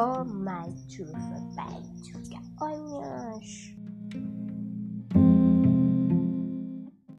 Oh my truth about.